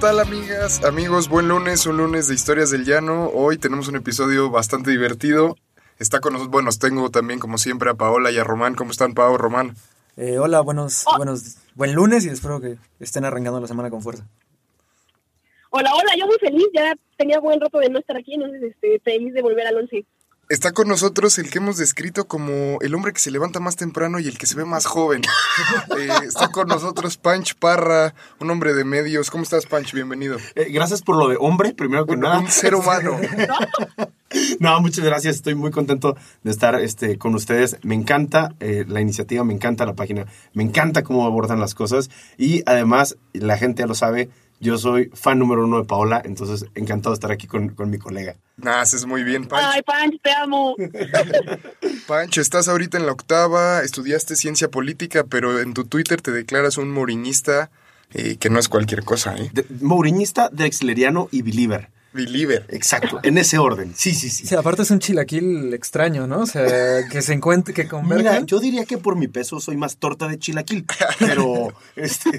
Tal amigas, amigos? Buen lunes, un lunes de Historias del Llano. Hoy tenemos un episodio bastante divertido. Está con nosotros, bueno, tengo también como siempre a Paola y a Román. ¿Cómo están, Pao, Román? Eh, hola, buenos, buenos, buen lunes y espero que estén arrancando la semana con fuerza. Hola, hola, yo muy feliz, ya tenía buen rato de no estar aquí, entonces este, feliz de volver al once. Está con nosotros el que hemos descrito como el hombre que se levanta más temprano y el que se ve más joven. Eh, está con nosotros Panch Parra, un hombre de medios. ¿Cómo estás, Panch? Bienvenido. Eh, gracias por lo de hombre, primero que Un, nada. un ser humano. No, muchas gracias. Estoy muy contento de estar este, con ustedes. Me encanta eh, la iniciativa, me encanta la página, me encanta cómo abordan las cosas. Y además, la gente ya lo sabe, yo soy fan número uno de Paola, entonces encantado de estar aquí con, con mi colega. Nah, haces muy bien, Panch. Ay, Panch, te amo. Pancho, estás ahorita en la octava, estudiaste ciencia política, pero en tu Twitter te declaras un moriñista eh, que no es cualquier cosa, ¿eh? De, Mourinista, Drexleriano y Believer. Believer. Exacto, en ese orden. Sí, sí, sí. Sí, aparte es un chilaquil extraño, ¿no? O sea, que se encuentre, que Mira, converjan. yo diría que por mi peso soy más torta de chilaquil, pero este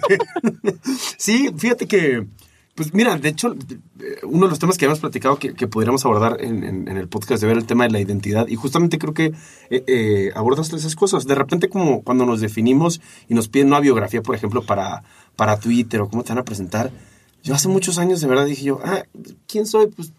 sí, fíjate que pues mira, de hecho, uno de los temas que habíamos platicado que, que podríamos abordar en, en- en el podcast de ver el tema de la identidad, y justamente creo que eh, eh, abordas esas cosas. De repente, como cuando nos definimos y nos piden una biografía, por ejemplo, para, para Twitter o cómo te van a presentar, yo hace muchos años de verdad dije yo, ah, ¿quién soy? Pues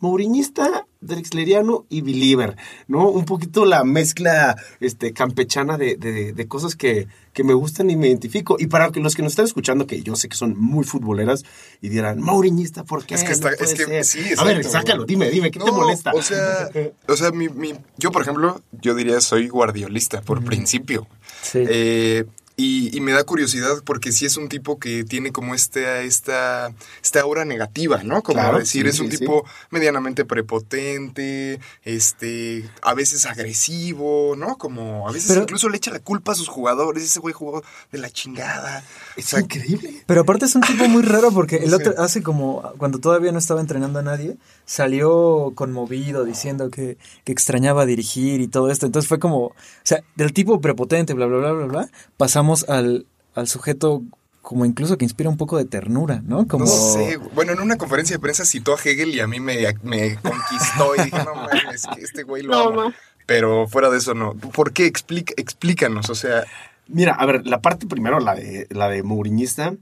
Mourinista, Drexleriano y Believer, ¿no? Un poquito la mezcla este, campechana de, de- de cosas que, que me gustan y me identifico. Y para que los que nos están escuchando, que yo sé que son muy futboleras, y dirán, Mourinista, ¿por qué? Es que está- es que- ser". sí, A ver, sácalo, dime, dime, ¿qué te molesta? O sea, o sea mi, mi- yo, por ejemplo, yo diría soy guardiolista por principio. Sí. Eh, y, y me da curiosidad porque sí es un tipo que tiene como esta, esta, esta aura negativa, ¿no? Como Claro, decir, sí, es un sí, tipo medianamente prepotente, este, a veces agresivo, ¿no? Como a veces Pero- incluso le echa la culpa a sus jugadores, ese güey jugó de la chingada. es increíble. Pero aparte es un tipo muy raro porque el otro hace como cuando todavía no estaba entrenando a nadie, salió conmovido diciendo que, que extrañaba dirigir y todo esto. Entonces fue como, o sea, del tipo prepotente, bla, bla, bla, bla, bla, pasamos al, al sujeto como incluso que inspira un poco de ternura, ¿no? Como... No sé, güey. bueno, en una conferencia de prensa citó a Hegel y a mí me, me conquistó y dije, no mames, que este güey lo No, amo. ma. Pero fuera de eso, no. ¿Por qué? Explica, explícanos, o sea, Mira, a ver, la parte primero, la de, la de Mourinista.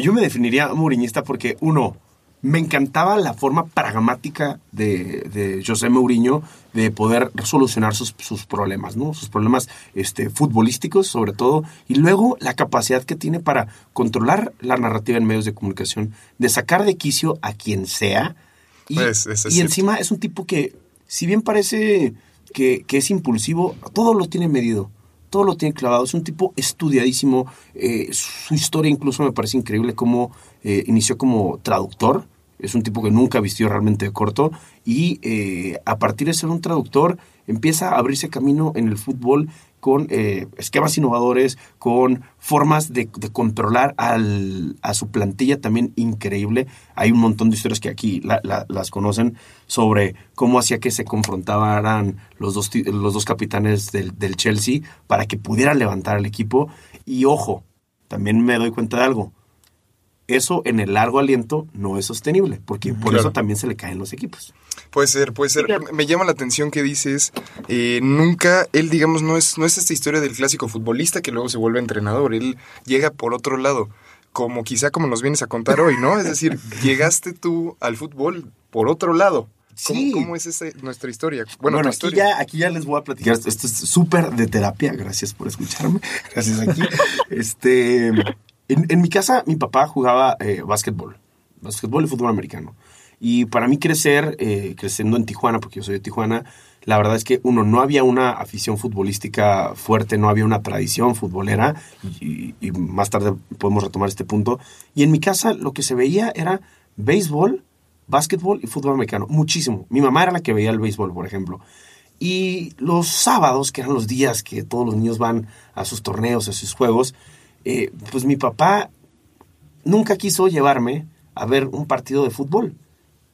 Yo me definiría Mourinista porque, uno, me encantaba la forma pragmática de, de José Mourinho de poder solucionar sus, sus problemas, ¿no? Sus problemas este, futbolísticos, sobre todo. Y luego la capacidad que tiene para controlar la narrativa en medios de comunicación, de sacar de quicio a quien sea. Y, Pues, es encima es un tipo que, si bien parece que, que es impulsivo, todo lo tiene medido todo lo tiene clavado. Es un tipo estudiadísimo. eh, su historia incluso me parece increíble cómo eh, inició como traductor. Es un tipo que nunca vistió realmente de corto. Y eh, a partir de ser un traductor, empieza a abrirse camino en el fútbol con eh, esquemas innovadores, con formas de, controlar al- a su plantilla también increíble. Hay un montón de historias que aquí la- la- las conocen sobre cómo hacía que se confrontaran los dos, los dos capitanes del, del Chelsea para que pudieran levantar al equipo. Y ojo, también me doy cuenta de algo. Eso en el largo aliento no es sostenible, porque por Claro. eso también se le caen los equipos. puede ser, puede ser. Claro. Me llama la atención que dices, eh, nunca, él digamos, no es, no es esta historia del clásico futbolista que luego se vuelve entrenador, él llega por otro lado, como quizá como nos vienes a contar hoy, ¿no? Es decir, llegaste tú al fútbol por otro lado. ¿Cómo, Sí. cómo es esa, nuestra historia? Bueno, Bueno, aquí, historia. ya, aquí ya les voy a platicar. Esto es súper de terapia. Gracias por escucharme. Gracias aquí. este, en, mi casa, mi papá jugaba eh, básquetbol. Básquetbol y fútbol americano. Y para mí crecer, eh, creciendo en Tijuana, porque yo soy de Tijuana, la verdad es que uno, no había una afición futbolística fuerte, no había una tradición futbolera, y, y más tarde podemos retomar este punto. Y en mi casa lo que se veía era béisbol, básquetbol y fútbol americano, muchísimo. Mi mamá era la que veía el béisbol, por ejemplo. Y los sábados, que eran los días que todos los niños van a sus torneos, a sus juegos, eh, pues mi papá nunca quiso llevarme a ver un partido de fútbol.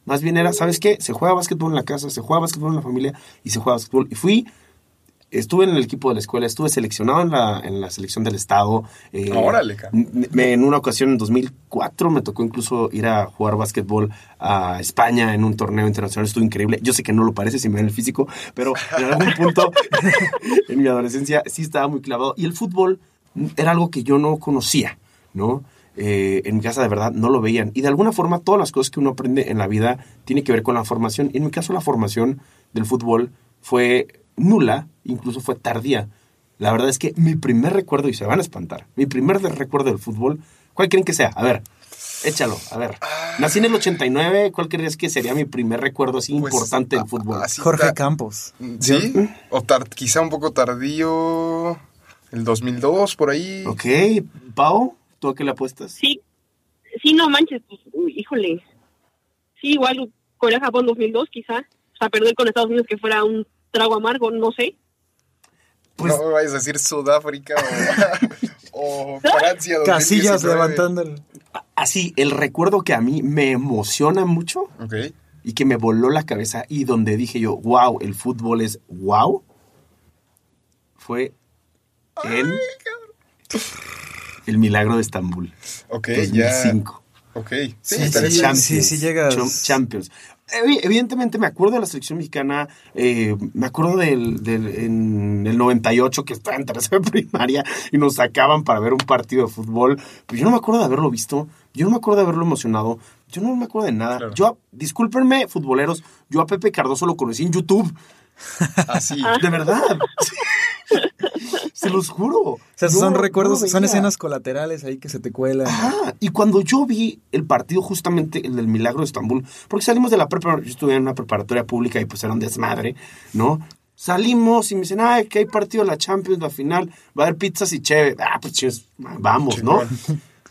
Más bien era, ¿sabes qué? Se juega básquetbol en la casa, se juega básquetbol en la familia y se juega básquetbol. Y fui, estuve en el equipo de la escuela, estuve seleccionado en la, en la selección del estado. eh, Órale, me- en una ocasión, en 2004, me tocó incluso ir a jugar básquetbol a España en un torneo internacional. Estuvo increíble. Yo sé que no lo parece si me ven el físico, pero en algún punto en mi adolescencia sí estaba muy clavado. Y el fútbol era algo que yo no conocía, ¿no? Eh, en mi casa de verdad no lo veían. Y de alguna forma todas las cosas que uno aprende en la vida tiene que ver con la formación. Y en mi caso la formación del fútbol fue nula, incluso fue tardía. La verdad es que mi primer recuerdo, y se van a espantar, mi primer recuerdo del fútbol, ¿cuál creen que sea? A ver, échalo, a ver. Nací en el 89, ¿cuál crees que sería mi primer recuerdo así Pues, importante del fútbol? así Jorge Campos. ¿Sí? O tar- quizá un poco tardío. El 2002, por ahí. Ok, Pau, ¿tú a qué le apuestas? Sí, sí, no manches, pues, uy, híjole. Sí, igual Corea-Japón 2002, quizá. O sea, perder con Estados Unidos que fuera un trago amargo, no sé. Pues- no me vayas a decir Sudáfrica o, o Francia. 2019. Casillas levantando el... Así, el recuerdo que a mí me emociona mucho Ok. y que me voló la cabeza y donde dije yo, wow, el fútbol es wow, fue en el milagro de Estambul. Ok, ya. 2005. Ok. Sí, Sí, sí. Champions. sí, sí llegas- Cham- Champions. Evi- Evidentemente me acuerdo de la selección mexicana, eh, me acuerdo del, del- en el 98 que estaba en tercera primaria y nos sacaban para ver un partido de fútbol, pero yo no me acuerdo de haberlo visto, yo no me acuerdo de haberlo emocionado, yo no me acuerdo de nada. Claro. Yo, discúlpenme, futboleros, yo a Pepe Cardoso lo conocí en YouTube, Así. de verdad. Se los juro. O sea, No, son recuerdos, son escenas colaterales ahí que se te cuelan. Ajá, y cuando yo vi el partido justamente, el del Milagro de Estambul, porque salimos de la prepa, yo estuve en una preparatoria pública y pues era un desmadre, ¿no? Salimos y me dicen, ay, que hay partido de la Champions, la final, va a haber pizzas y chévere. Ah, pues vamos, ¿no?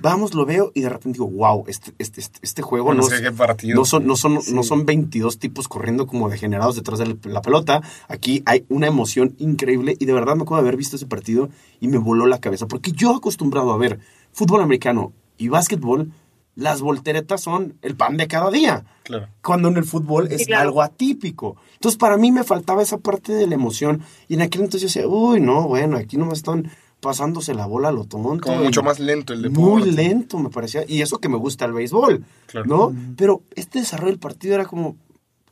Vamos, lo veo y de repente digo, wow, este, este, este, este juego Bueno, no, es es- que qué partido. no son, no, son, no son 22 tipos corriendo como degenerados detrás de la pelota. Aquí hay una emoción increíble y de verdad me acuerdo de haber visto ese partido y me voló la cabeza. Porque yo acostumbrado a ver fútbol americano y básquetbol, las volteretas son el pan de cada día. Claro. Cuando en el fútbol es Sí, claro. algo atípico. Entonces, para mí me faltaba esa parte de la emoción. Y en aquel entonces yo decía, uy, no, bueno, aquí nomás están pasándose la bola a lo tonto. Como mucho más lento el deporte. muy lento me parecía. Y eso que me gusta el béisbol, Claro. ¿no? Pero este desarrollo del partido era como,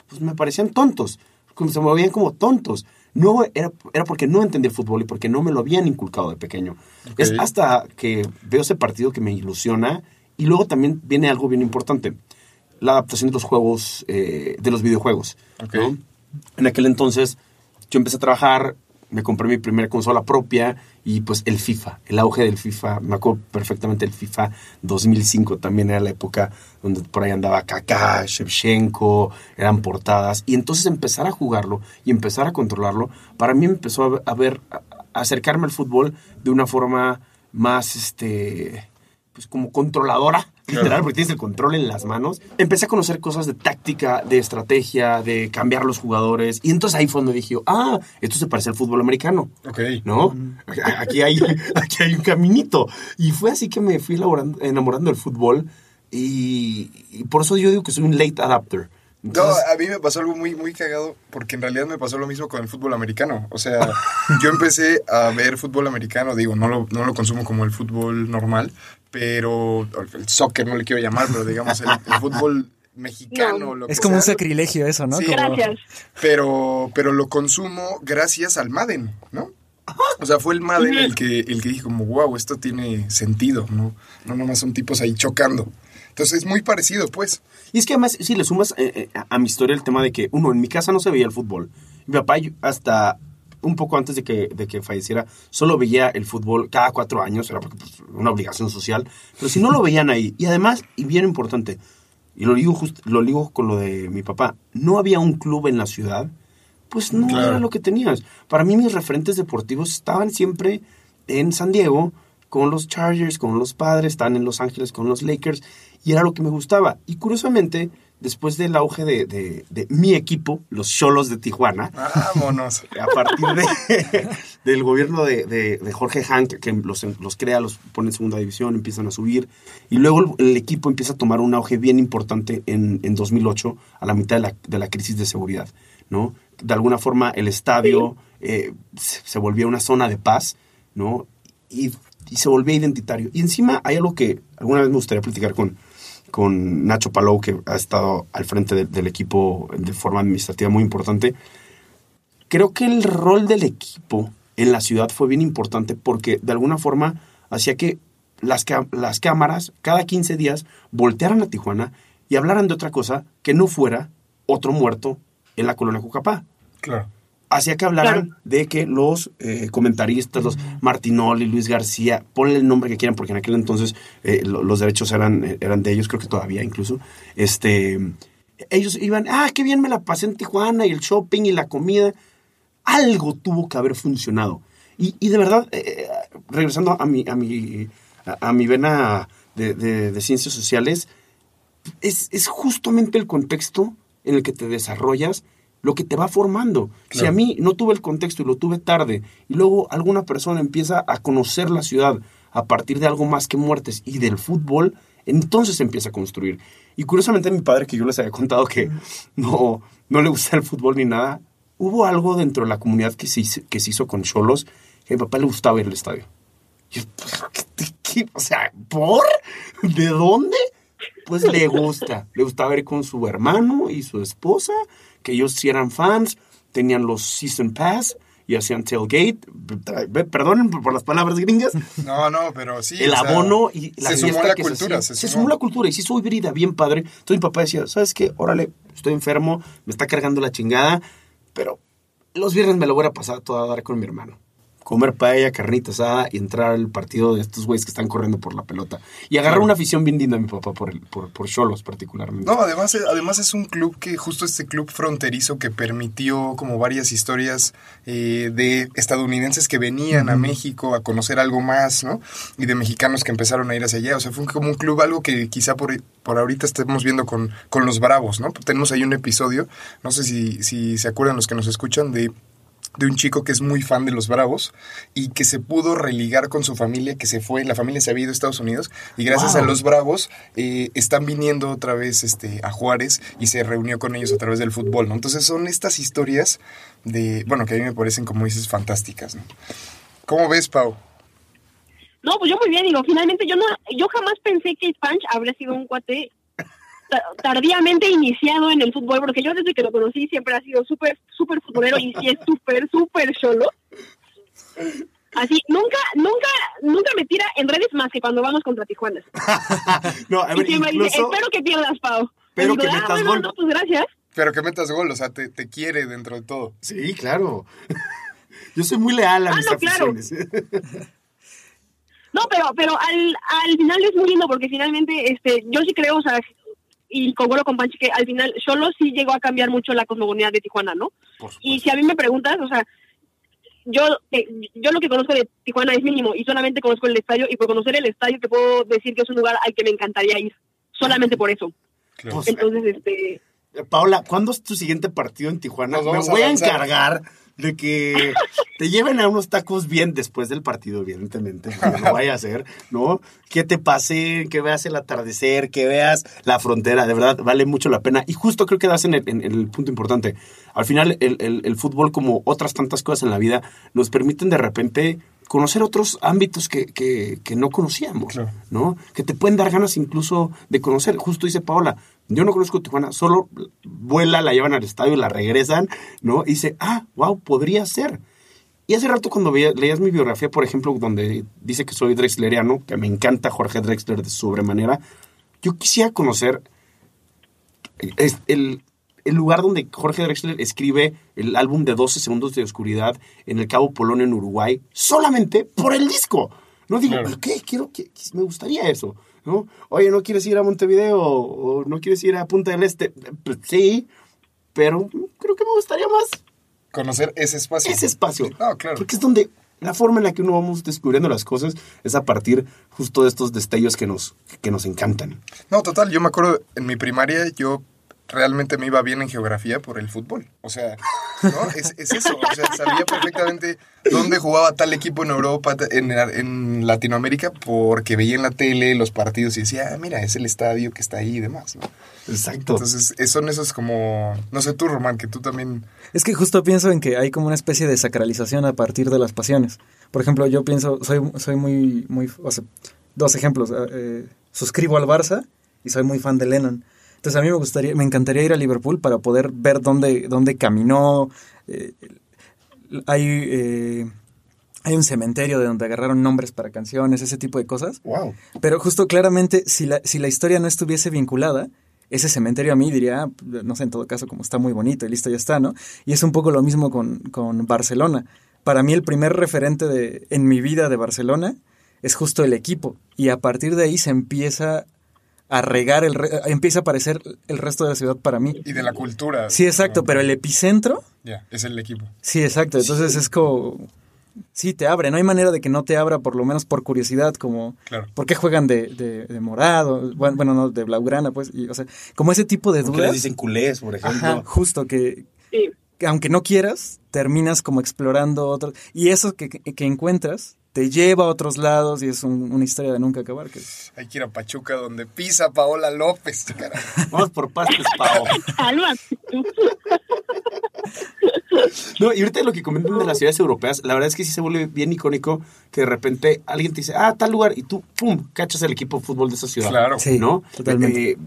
pues me parecían tontos. Como se movían como tontos. No era, era porque no entendía el fútbol y porque no me lo habían inculcado de pequeño. Es hasta que veo ese partido que me ilusiona. Y luego también viene algo bien importante. La adaptación de los juegos, eh, de los videojuegos. Ok. ¿no? En aquel entonces yo empecé a trabajar, me compré mi primera consola propia y pues el FIFA, el auge del FIFA, me acuerdo perfectamente el FIFA 2005 también era la época donde por ahí andaba Kaká, Shevchenko, eran portadas. Y entonces empezar a jugarlo y empezar a controlarlo, para mí empezó a ver, a acercarme al fútbol de una forma más este pues como controladora, literal, porque tienes el control en las manos. Empecé a conocer cosas de táctica, de estrategia, de cambiar los jugadores. Y entonces ahí fue donde dije, ah, esto se parece al fútbol americano. Ok. ¿No? Aquí hay, aquí hay un caminito. Y fue así que me fui enamorando del fútbol. Y, y por eso yo digo que soy un late adapter. No, Entonces, a mí me pasó algo muy, muy cagado, porque en realidad me pasó lo mismo con el fútbol americano. O sea, yo empecé a ver fútbol americano, digo, no lo, no lo consumo como el fútbol normal, pero el soccer no le quiero llamar, pero digamos el, el fútbol mexicano. No. lo que Es como un sacrilegio eso, ¿no? Sí. Como- Gracias. Pero, pero lo consumo gracias al Madden, ¿no? O sea, fue el Madden el que, el que dije como, wow, esto tiene sentido, ¿no? No nomás son tipos ahí chocando. Entonces es muy parecido, pues. Y es que además, si le sumas eh, eh, a, mi historia el tema de que, uno, en mi casa no se veía el fútbol. Mi papá, hasta un poco antes de que, de que falleciera, solo veía el fútbol cada cuatro años, era porque, pues, una obligación social. Pero si no lo veían ahí, y además, y bien importante, y lo digo, just- lo digo con lo de mi papá, no había un club en la ciudad, pues no Claro. era lo que tenías. Para mí mis referentes deportivos estaban siempre en San Diego, con los Chargers, con los Padres, estaban en Los Ángeles con los Lakers, y era lo que me gustaba. Y curiosamente, después del auge de, de- de mi equipo, los Cholos de Tijuana, Vámonos. a partir de, del gobierno de, Jorge Hank, que los, los crea, los pone en segunda división, empiezan a subir, y luego el, el equipo empieza a tomar un auge bien importante en, en 2008, a la mitad de la, de la crisis de seguridad, ¿no? De alguna forma el estadio eh, se, se volvía una zona de paz, ¿no? Y, y se volvía identitario. Y encima hay algo que alguna vez me gustaría platicar con, con Nacho Palou, que ha estado al frente de- del equipo de forma administrativa muy importante. Creo que el rol del equipo en la ciudad fue bien importante porque de alguna forma hacía que las, las cámaras cada 15 días voltearan a Tijuana y hablaran de otra cosa que no fuera otro muerto en la colonia Cucapá Claro. Hacía que hablaran Claro. de que los eh, comentaristas, los Martinoli, Luis García, ponle el nombre que quieran, porque en aquel entonces eh, lo- los derechos eran, eran de ellos, creo que todavía incluso. Este, ellos iban, ah, qué bien me la pasé en Tijuana y el shopping y la comida. Algo tuvo que haber funcionado. Y, y de verdad, eh, regresando a mi, a mi, a, a mi vena de, de- de ciencias sociales, es, es justamente el contexto en el que te desarrollas lo que te va formando. Si a mí no tuve el contexto y lo tuve tarde, y luego alguna persona empieza a conocer la ciudad a partir de algo más que muertes y del fútbol, entonces empieza a construir. Y curiosamente mi padre, que yo les había contado que no, no le gusta el fútbol ni nada, hubo algo dentro de la comunidad que se hizo, que se hizo con Cholos, que a mi papá le gustaba ir al estadio. Yo, ¿qué- qué? O sea, ¿por? ¿De dónde? Pues le gusta. Le gustaba ir con su hermano y su esposa, que ellos sí eran fans, tenían los Season Pass y hacían tailgate. Perdonen por las palabras gringas. No, no, pero sí. el sea, abono y la Se sumó la que cultura. se, Se sumó la cultura y se hizo híbrida bien padre. Entonces mi papá decía, ¿sabes qué? Órale, estoy enfermo, me está cargando la chingada, pero los viernes me lo voy a pasar a toda dar con mi hermano. Comer paella, carnita asada y entrar al partido de estos güeyes que están corriendo por la pelota. Y agarrar una afición bien linda a mi papá por, el, por, por Cholos particularmente. No, además, además es un club que, justo este club fronterizo que permitió como varias historias eh, de estadounidenses que venían a México a conocer algo más, ¿no? Y de mexicanos que empezaron a ir hacia allá. O sea, fue como un club, algo que quizá por, por ahorita estemos viendo con, con los Bravos, ¿no? Tenemos ahí un episodio, no sé si, si se acuerdan los que nos escuchan, de de un chico que es muy fan de los Bravos y que se pudo religar con su familia, que se fue, la familia se había ido a Estados Unidos y gracias Wow. a los Bravos eh, están viniendo otra vez este, a Juárez y se reunió con ellos a través del fútbol, ¿no? Entonces son estas historias de, bueno, que a mí me parecen, como dices, fantásticas, ¿no? ¿Cómo ves, Pau? No, pues yo muy bien, digo, finalmente yo no, yo jamás pensé que Punch habría sido un cuate tardíamente iniciado en el fútbol, porque yo desde que lo conocí siempre ha sido súper, súper futbolero y sí es súper, súper solo. Así, nunca, nunca, nunca me tira en redes más que cuando vamos contra Tijuana. no, a Y ver, dice, espero que pierdas, Pau. Pero Y que digo, metas ah, bueno, gol". no, pues gracias. Pero que metas gol, o sea, te, te quiere dentro de todo. Sí, claro. Yo soy muy leal a Ah, mis no, claro. aficiones. No, pero, pero al, al final es muy lindo porque finalmente, este, yo sí creo, o sea, y concuerdo con Panchi que al final solo sí llegó a cambiar mucho la cosmogonía de Tijuana, ¿no? Y si a mí me preguntas, o sea, yo, eh, yo lo que conozco de Tijuana es mínimo y solamente conozco el estadio y por conocer el estadio te puedo decir que es un lugar al que me encantaría ir, solamente por eso. Claro. Pues, Entonces, este, Paola, ¿cuándo es tu siguiente partido en Tijuana? Nos Me a voy a, encargar de que te lleven a unos tacos bien después del partido, evidentemente. No vaya a ser, ¿no? Que te pase, que veas el atardecer, que veas la frontera. De verdad, vale mucho la pena. Y justo creo que das en el, en- en el punto importante. Al final, el, el- el fútbol, como otras tantas cosas en la vida, nos permiten de repente conocer otros ámbitos que, que- que no conocíamos, Claro. ¿no? Que te pueden dar ganas incluso de conocer. Justo dice Paola, yo no conozco Tijuana, solo vuela, la llevan al estadio y la regresan, ¿no? Y dice, ah, wow, podría ser. Y hace rato cuando veía- leías mi biografía, por ejemplo, donde dice que soy drexleriano, que me encanta Jorge Drexler de sobremanera, yo quisiera conocer el, el lugar donde Jorge Drexler escribe el álbum de 12 segundos de oscuridad en el Cabo Polonio en Uruguay, solamente por el disco. No digo, Claro. ¿qué? Quiero, que, me gustaría eso, ¿no? Oye, ¿no quieres ir a Montevideo o no quieres ir a Punta del Este? Pues, sí, pero creo que me gustaría más Conocer ese espacio. ese espacio. No, claro. Porque es donde la forma en la que uno vamos descubriendo las cosas es a partir justo de estos destellos que nos, que nos encantan. No, total, yo me acuerdo en mi primaria, yo realmente me iba bien en geografía por el fútbol. O sea, ¿no? Es, es eso. O sea, sabía perfectamente dónde jugaba tal equipo en Europa, en, en Latinoamérica, porque veía en la tele los partidos y decía, ah, mira, es el estadio que está ahí y demás, ¿no? Exacto. Entonces, son esos como, no sé tú, Román, que tú también... Es que justo pienso en que hay como una especie de sacralización a partir de las pasiones. Por ejemplo, yo pienso, soy, soy muy, muy, o sea, dos ejemplos. eh, eh, suscribo al Barça y soy muy fan de Lennon. Entonces a mí me gustaría, me encantaría ir a Liverpool para poder ver dónde, dónde caminó. eh, hay, eh, hay un cementerio de donde agarraron nombres para canciones, ese tipo de cosas. ¡Wow! Pero justo claramente, si la, si la historia no estuviese vinculada, ese cementerio a mí diría, ah, no sé, en todo caso, como está muy bonito y listo, ya está, ¿no? Y es un poco lo mismo con, con Barcelona. Para mí el primer referente de, en mi vida de Barcelona es justo el equipo. Y a partir de ahí se empieza a regar, el re- empieza a aparecer el resto de la ciudad para mí. Y de la cultura. Sí, exacto, pero el epicentro, Ya, es el equipo. sí, exacto. Entonces es como... Sí, te abre. No hay manera de que no te abra, por lo menos por curiosidad, como... Claro. ¿Por qué juegan de, de, de morado? Bueno, bueno, no, de blaugrana, pues. Y, o sea, como ese tipo de ¿Por qué dudas. les dicen culés, por ejemplo? Ajá, justo que, Sí. que aunque no quieras, terminas como explorando otros. Y eso que, que- que encuentras te lleva a otros lados y es un- una historia de nunca acabar. Que, Hay que ir a Pachuca donde pisa Paola López, caray. Vamos por pastes. Cálmate. No, y ahorita lo que comentan de las ciudades europeas, la verdad es que sí se vuelve bien icónico que de repente alguien te dice, ah, tal lugar, y tú, pum, cachas el equipo de fútbol de esa ciudad. Claro. Sí, ¿No? totalmente. Eh,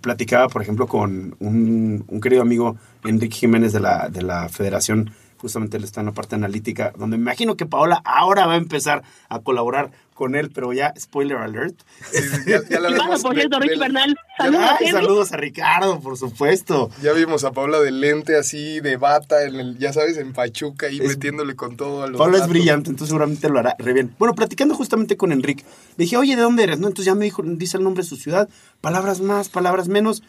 platicaba, por ejemplo, con un, un querido amigo, Enrique Jiménez de la, de la Federación, justamente él está en la parte analítica, donde me imagino que Paola ahora va a empezar a colaborar con él, pero ya, spoiler alert. Sí, ya, ya la Y bueno, vemos por de- cierto, Ricky de- Bernal, ya- saludos. Ay, Henry. saludos a Ricardo, por supuesto. Ya vimos a Paula de lente así, de bata, en el, ya sabes, en Pachuca, Es- metiéndole con todo a los Pablo es brillante, entonces seguramente lo hará re bien. Bueno, platicando justamente con Enrique, le dije, oye, ¿de dónde eres? ¿No? Entonces ya me dijo, dice el nombre de su ciudad, palabras más, palabras menos.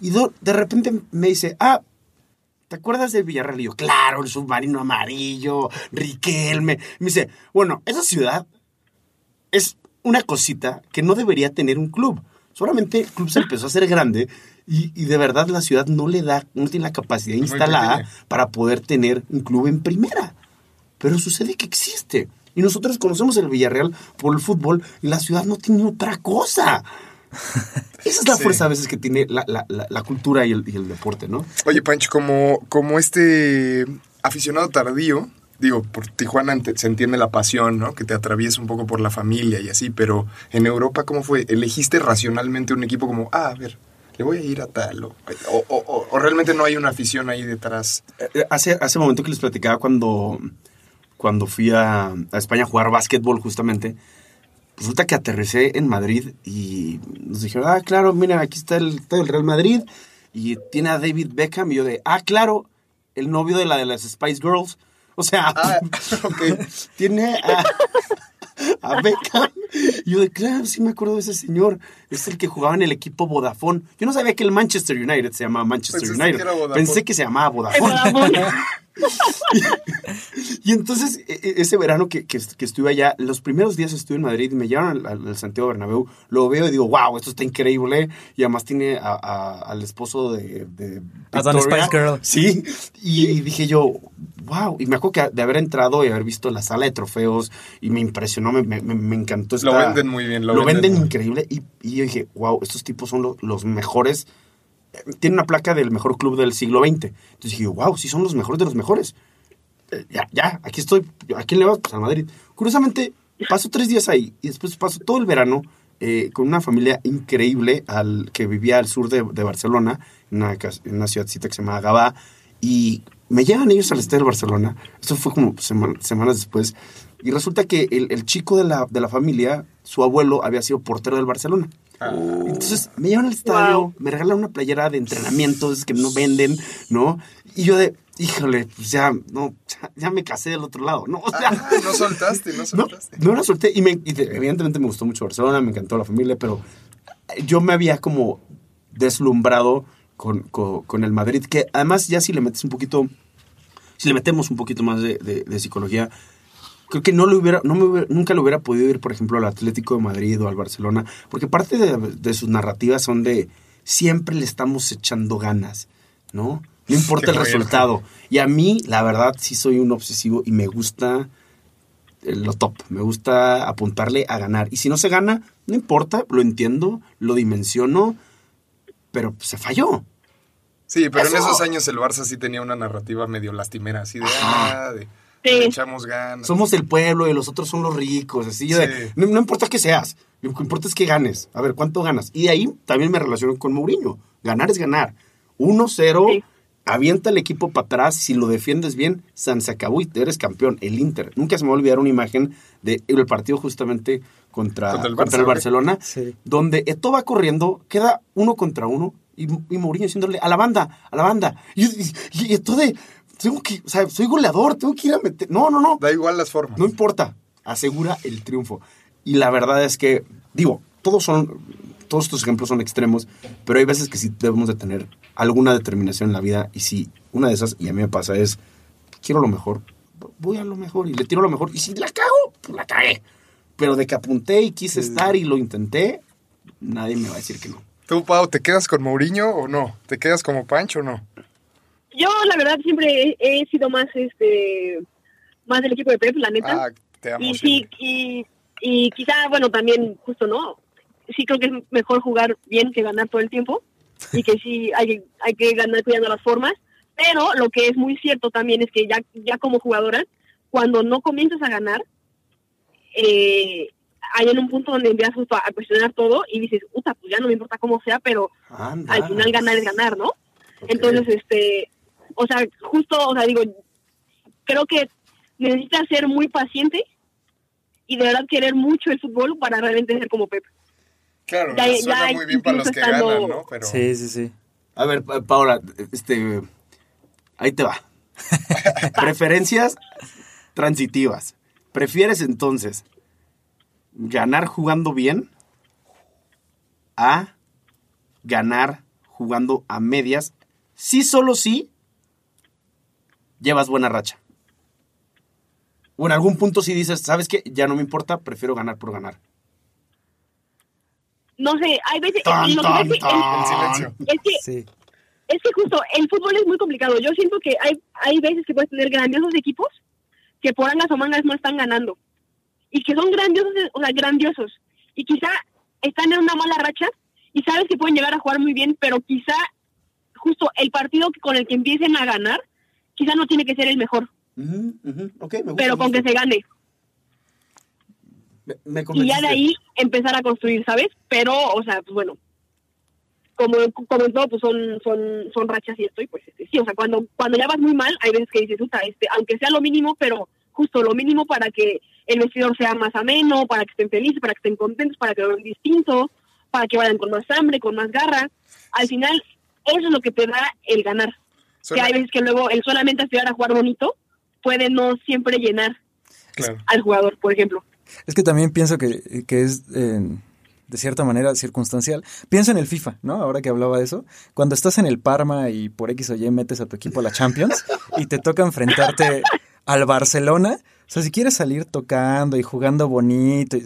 Y do- de repente me dice, ah, ¿te acuerdas del Villarreal? Y yo, claro, el submarino amarillo, Riquelme. Me dice, bueno, esa ciudad es una cosita que no debería tener un club. Solamente el club se empezó a hacer grande y, y de verdad la ciudad no le da, no tiene la capacidad instalada para poder tener un club en primera. Pero sucede que existe. Y nosotros conocemos el Villarreal por el fútbol y la ciudad no tiene otra cosa. Esa es la Sí. fuerza a veces que tiene la, la- la- la cultura y el, y el deporte, ¿no? Oye, Pancho, como, como este aficionado tardío, digo, por Tijuana se entiende la pasión, ¿no? Que te atraviesa un poco por la familia y así, pero en Europa, ¿cómo fue? ¿Elegiste racionalmente un equipo como, ah, a ver, le voy a ir a tal? O, o, o- o realmente no hay una afición ahí detrás? Eh, Hace, hace momento que les platicaba cuando, cuando fui a, a España a jugar básquetbol justamente, resulta que aterricé en Madrid y nos dijeron, ah, claro, mira, aquí está el, está el Real Madrid y tiene a David Beckham y yo de, ah, claro, el novio de la de las Spice Girls. O sea, Ah, tiene a, a Beckham. Y yo de, claro, sí me acuerdo de ese señor. Es el que jugaba en el equipo Vodafone. Yo no sabía que el Manchester United se llamaba Manchester United. que era Vodafone. Pensé que se llamaba Vodafone. Y entonces, e- e- ese verano que, que, que estuve allá, los primeros días estuve en Madrid y me llevaron al, al- al Santiago Bernabéu, lo veo y digo, wow, esto está increíble. Y además tiene a- a- al esposo de, de Victoria. Spice Girl. Sí, y dije yo, wow. Y me acuerdo que de haber entrado y haber visto la sala de trofeos y me impresionó, me, me- me encantó. Lo venden muy bien, lo Lo, venden increíble. Y, y yo dije, wow, estos tipos son lo- los mejores tiene una placa del mejor club del siglo XX. Entonces dije, wow, sí son los mejores de los mejores. Eh, ya, ya, aquí estoy. ¿A quién le vas? Pues al Madrid. Curiosamente, paso tres días ahí y después paso todo el verano eh, con una familia increíble al, que vivía al sur de, Barcelona, en una, en una ciudadcita que se llama Gabá. Y me llevan ellos al estadio de Barcelona. Esto fue como sema- semanas después. Y resulta que el, el chico de la, de la familia, su abuelo, había sido portero del Barcelona. Entonces me llevan al estadio, Wow. me regalan una playera de entrenamiento, es que no venden, ¿no? Y yo de, híjole, pues ya, no, ya, ya me casé del otro lado, ¿no? O sea, Ah, no soltaste, no no, soltaste. no la solté y, me, y de- evidentemente me gustó mucho Barcelona, me encantó la familia, pero yo me había como deslumbrado con, con- con el Madrid, que además ya si le metes un poquito, si le metemos un poquito más de, de- de psicología, creo que no lo hubiera, no me hubiera- nunca lo hubiera podido ir, por ejemplo, al Atlético de Madrid o al Barcelona, porque parte de, de sus narrativas son de, siempre le estamos echando ganas, ¿no? No importa el resultado. Y a mí, la verdad, sí soy un obsesivo y me gusta lo top. Me gusta apuntarle a ganar. Y si no se gana, no importa, lo entiendo, lo dimensiono, pero se falló. Sí, pero en Eso. esos años el Barça sí tenía una narrativa medio lastimera, así de, ah, de Sí. le echamos ganas. Somos el pueblo y los otros son los ricos. Así yo de, no, no importa qué seas, lo que importa es que ganes. A ver, ¿cuánto ganas? Y de ahí también me relaciono con Mourinho. Ganar es ganar. 1-0, Sí. avienta el equipo para atrás. Si lo defiendes bien, San se acabó y eres campeón. El Inter. Nunca se me va a olvidar una imagen del el partido justamente contra, Contra el. Barcelona, Sí. donde Eto va corriendo, queda uno contra uno y, y Mourinho diciéndole a la banda, a la banda. Y, y, y Eto'o de, tengo que, o sea, soy goleador, tengo que ir a meter. No, no, no. Da igual las formas. No importa, asegura el triunfo. Y la verdad es que, digo, todos son, todos estos ejemplos son extremos, pero hay veces que sí debemos de tener alguna determinación en la vida. Y si una de esas, y a mí me pasa, es, quiero lo mejor, voy a lo mejor y le tiro lo mejor. Y si la cago, pues la cagué. Pero de que apunté y quise estar y lo intenté, nadie me va a decir que no. ¿Tú, Pau, te quedas con Mourinho o no? ¿Te quedas como Pancho o no? Yo, la verdad, siempre he, he sido más, este, más del equipo de Pep, la neta. Ah, te amo y sí, y, y quizá, bueno, también, justo no. Sí creo que es mejor jugar bien que ganar todo el tiempo. Y que sí hay, hay que ganar cuidando las formas. Pero lo que es muy cierto también es que ya, ya como jugadora, cuando no comienzas a ganar, eh, hay en un punto donde empiezas justo a cuestionar todo y dices, puta, pues ya no me importa cómo sea, pero Anda. al final ganar es ganar, ¿no? Entonces, este, o sea, justo, o sea, digo, creo que necesitas ser muy paciente y de verdad querer mucho el fútbol para realmente ser como Pep. Claro, ya- suena ya muy bien para los que estando- ganan, ¿no? Pero Sí, sí, sí. A ver, Pa- Paola, este, ahí te va. Preferencias transitivas. ¿Prefieres entonces ganar jugando bien a ganar jugando a medias? Sí, solo sí llevas buena racha. O en algún punto si dices, ¿sabes qué? Ya no me importa, prefiero ganar por ganar. No sé, hay veces, Tan, lo que tan, es que el- el silencio. es que Sí. es que justo el fútbol es muy complicado. Yo siento que hay, hay veces que puedes tener grandiosos equipos que por angas o mangas no están ganando. Y que son grandiosos, o sea, grandiosos. Y quizá están en una mala racha y sabes que pueden llegar a jugar muy bien, pero quizá justo el partido que- con el que empiecen a ganar, quizá no tiene que ser el mejor, ok, me gusta, pero me con que se gane. Me- me Y ya de ahí empezar a construir, ¿sabes? Pero, o sea, pues bueno, como, como en todo, pues son, son, son rachas y esto, y pues este, sí, o sea, cuando, cuando ya vas muy mal, hay veces que dices, puta, este, aunque sea lo mínimo, pero justo lo mínimo para que el vestidor sea más ameno, para que estén felices, para que estén contentos, para que lo vean distinto, para que vayan con más hambre, con más garra. Al final, eso es lo que te da el ganar. Suena- Que hay veces que luego el solamente aspirar a jugar bonito puede no siempre llenar claro. al jugador, por ejemplo. Es que también pienso que, que es, eh, de cierta manera, circunstancial. Piensa en el FIFA, ¿no? Ahora que hablaba de eso. Cuando estás en el Parma y por X o Y metes a tu equipo a la Champions y te toca enfrentarte al Barcelona, o sea, si quieres salir tocando y jugando bonito,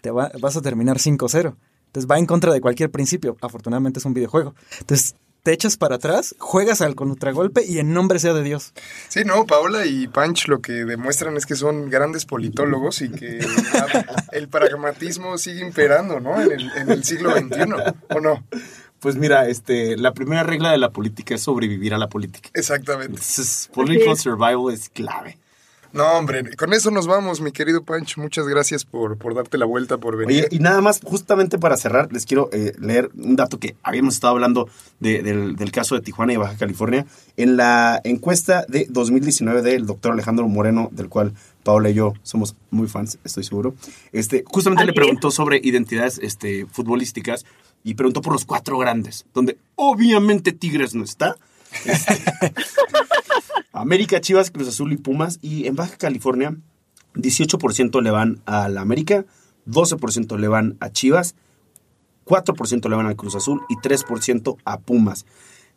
te va- vas a terminar 5-0. Entonces va en contra de cualquier principio. Afortunadamente es un videojuego. Entonces te echas para atrás, juegas al contragolpe y en nombre sea de Dios. Sí, no, Paola y Punch lo que demuestran es que son grandes politólogos y que el pragmatismo sigue imperando, ¿no? En el, en el siglo XXI, ¿o no? Pues mira, este, la primera regla de la política es sobrevivir a la política. Exactamente. Entonces, political survival es clave. No, hombre, con eso nos vamos, mi querido Punch. Muchas gracias por, por darte la vuelta, por venir. Oye, y nada más, justamente para cerrar, les quiero eh, leer un dato que habíamos estado hablando de- del, del caso de Tijuana y Baja California. En la encuesta de 2019 del doctor Alejandro Moreno, del cual Paola y yo somos muy fans, estoy seguro, este, justamente le preguntó sobre identidades este, futbolísticas y preguntó por los cuatro grandes, donde obviamente Tigres no está. Este, América, Chivas, Cruz Azul y Pumas. Y en Baja California, 18% le van a la América, 12% le van a Chivas, 4% le van al Cruz Azul y 3% a Pumas.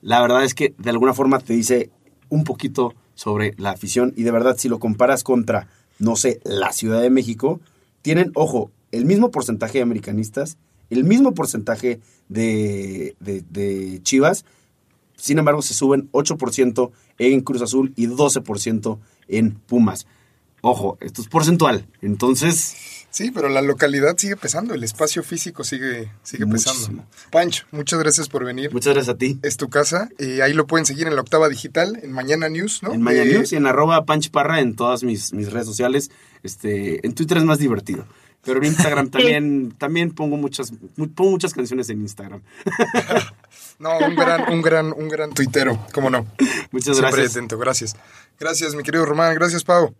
La verdad es que de alguna forma te dice un poquito sobre la afición y de verdad si lo comparas contra, no sé, la Ciudad de México, tienen, ojo, el mismo porcentaje de americanistas el mismo porcentaje de, de- de Chivas. Sin embargo, se suben 8% en Cruz Azul y 12% en Pumas. Ojo, esto es porcentual. Entonces, Sí, pero la localidad sigue pesando, el espacio físico sigue, sigue pesando. Pancho, muchas gracias por venir. muchas gracias a ti. Es tu casa. y ahí lo pueden seguir en la octava digital, en Mañana News, ¿no? En Maya Eh, News y en arroba Panch Parra en todas mis, mis redes sociales. Este, en Twitter es más divertido. Pero en Instagram también, también pongo muchas, mu- pongo muchas canciones en Instagram. No, un gran, un gran, un gran tuitero, cómo no. Muchas Siempre gracias. atento, gracias. Gracias, mi querido Román, gracias, Pau.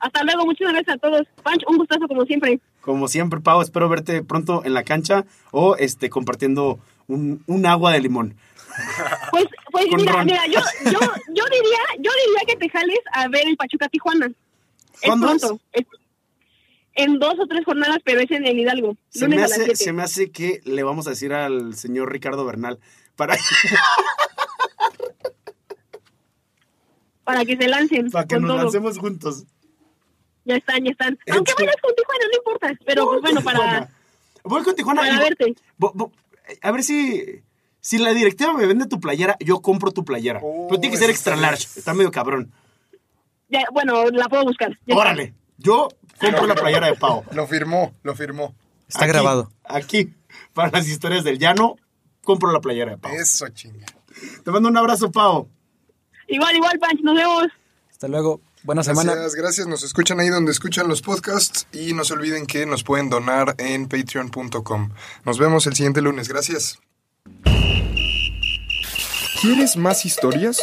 Hasta luego, muchas gracias a todos. Panch, un gustazo como siempre. Como siempre, Pau, espero verte pronto en la cancha o este compartiendo un, un agua de limón. Pues, pues Con mira, ron. mira, yo, yo, yo diría, yo diría que te jales a ver el Pachuca Tijuana. ¿Cuándo es? pronto. es- en dos o tres jornadas, pero es en el Hidalgo. Se me, a las hace, se me hace que le vamos a decir al señor Ricardo Bernal para, Para que se lancen. para que con nos todo. lancemos juntos. Ya están, ya están. En Aunque vayas con Tijuana, no importa. Pero pues bueno, para. Tijuana. Voy con Tijuana. para verte. bo- bo- a ver si. Si la directiva me vende tu playera, yo compro tu playera. Oh, Pero tiene que ser extra large. Está medio cabrón. Ya, bueno, la puedo buscar. Ya está. Yo compro la playera de Pau. Lo firmó, lo firmó. Está Aquí, grabado. Aquí, para las historias del llano, compro la playera de Pau. Eso, chinga. Te mando un abrazo, Pau. Igual, igual, Panch. Nos vemos. Hasta luego. Buena semana. Gracias, gracias. Nos escuchan ahí donde escuchan los podcasts y no se olviden que nos pueden donar en patreon.com. Nos vemos el siguiente lunes. Gracias. ¿Quieres más historias?